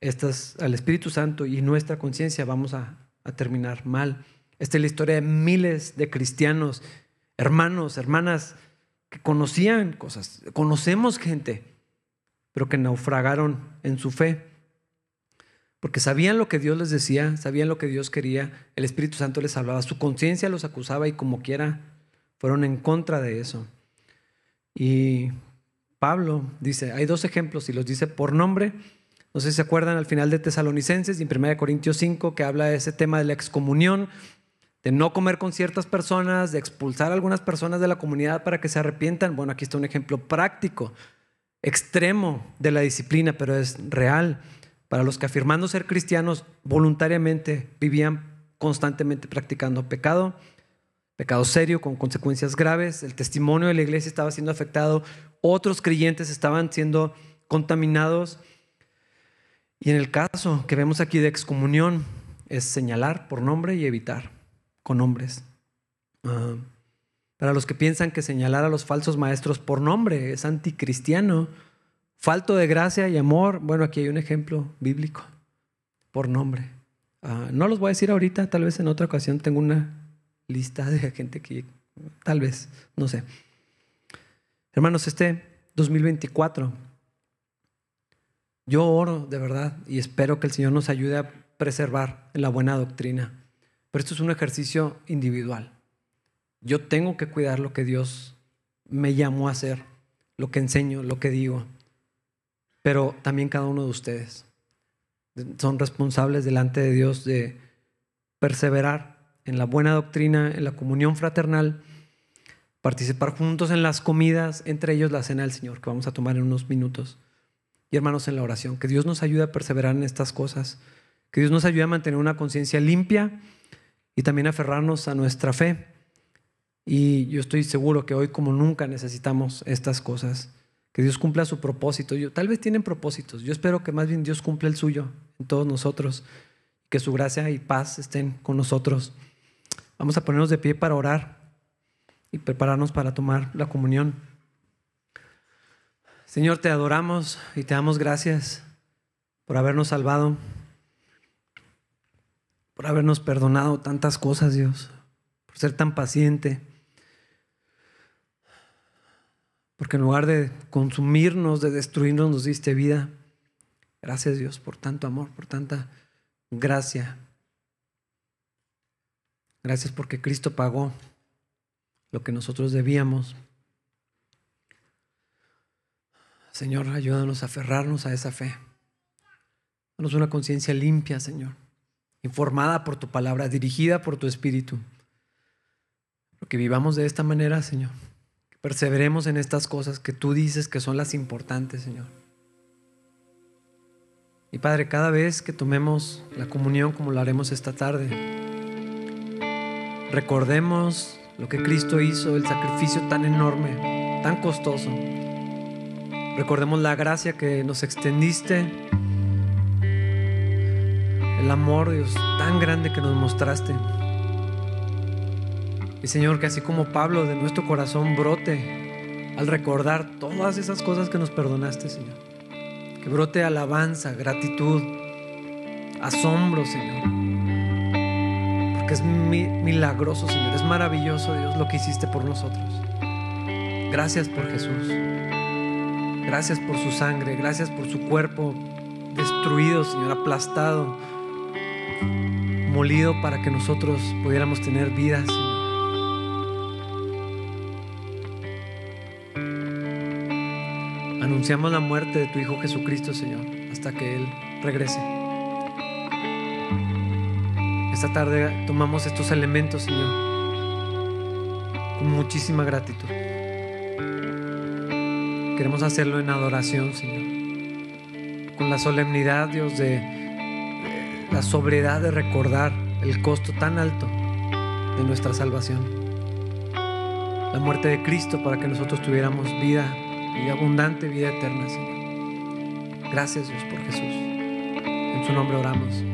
estas, al Espíritu Santo y nuestra conciencia, vamos a, a terminar mal. Esta es la historia de miles de cristianos hermanos, hermanas que conocían cosas, conocemos gente, pero que naufragaron en su fe. Porque sabían lo que Dios les decía, sabían lo que Dios quería, el Espíritu Santo les hablaba, su conciencia los acusaba y como quiera fueron en contra de eso. Y Pablo dice, hay dos ejemplos y los dice por nombre. No sé si se acuerdan al final de Tesalonicenses y en 1 Corintios 5 que habla de ese tema de la excomunión, de no comer con ciertas personas, de expulsar a algunas personas de la comunidad para que se arrepientan. Bueno, aquí está un ejemplo práctico, extremo de la disciplina, pero es real. Para los que afirmando ser cristianos voluntariamente vivían constantemente practicando pecado, pecado serio con consecuencias graves, el testimonio de la iglesia estaba siendo afectado, otros creyentes estaban siendo contaminados. Y en el caso que vemos aquí de excomunión, es señalar por nombre y evitar con hombres. Ah, para los que piensan que señalar a los falsos maestros por nombre es anticristiano, falto de gracia y amor, bueno, aquí hay un ejemplo bíblico, por nombre. Ah, no los voy a decir ahorita, tal vez en otra ocasión tengo una lista de gente que, tal vez, no sé. Hermanos, este 2024, yo oro de verdad y espero que el Señor nos ayude a preservar la buena doctrina pero esto es un ejercicio individual. Yo tengo que cuidar lo que Dios me llamó a hacer, lo que enseño, lo que digo. Pero también cada uno de ustedes son responsables delante de Dios de perseverar en la buena doctrina, en la comunión fraternal, participar juntos en las comidas, entre ellos la cena del Señor, que vamos a tomar en unos minutos. Y hermanos, en la oración, que Dios nos ayude a perseverar en estas cosas, que Dios nos ayude a mantener una conciencia limpia y también aferrarnos a nuestra fe. Y yo estoy seguro que hoy como nunca necesitamos estas cosas. Que Dios cumpla su propósito. Yo, tal vez tienen propósitos. Yo espero que más bien Dios cumpla el suyo en todos nosotros. Que su gracia y paz estén con nosotros. Vamos a ponernos de pie para orar y prepararnos para tomar la comunión. Señor, te adoramos y te damos gracias por habernos salvado por habernos perdonado tantas cosas, Dios, por ser tan paciente. Porque en lugar de consumirnos, de destruirnos, nos diste vida. Gracias Dios por tanto amor, por tanta gracia. Gracias porque Cristo pagó lo que nosotros debíamos. Señor, ayúdanos a aferrarnos a esa fe. Danos una conciencia limpia, Señor informada por tu palabra, dirigida por tu espíritu. Que vivamos de esta manera, Señor. Que perseveremos en estas cosas que tú dices que son las importantes, Señor. Y Padre, cada vez que tomemos la comunión como lo haremos esta tarde, recordemos lo que Cristo hizo, el sacrificio tan enorme, tan costoso. Recordemos la gracia que nos extendiste el amor, Dios, tan grande que nos mostraste. Y Señor, que así como Pablo de nuestro corazón brote al recordar todas esas cosas que nos perdonaste, Señor. Que brote alabanza, gratitud, asombro, Señor. Porque es milagroso, Señor. Es maravilloso, Dios, lo que hiciste por nosotros. Gracias por Jesús. Gracias por su sangre. Gracias por su cuerpo destruido, Señor, aplastado molido para que nosotros pudiéramos tener vida, Señor. Anunciamos la muerte de tu Hijo Jesucristo, Señor, hasta que Él regrese. esta tarde tomamos estos elementos, Señor, con muchísima gratitud. Queremos hacerlo en adoración, Señor, con la solemnidad, Dios, de la sobriedad de recordar el costo tan alto de nuestra salvación. La muerte de Cristo para que nosotros tuviéramos vida y abundante vida eterna, Señor. Gracias Dios por Jesús. En su nombre oramos.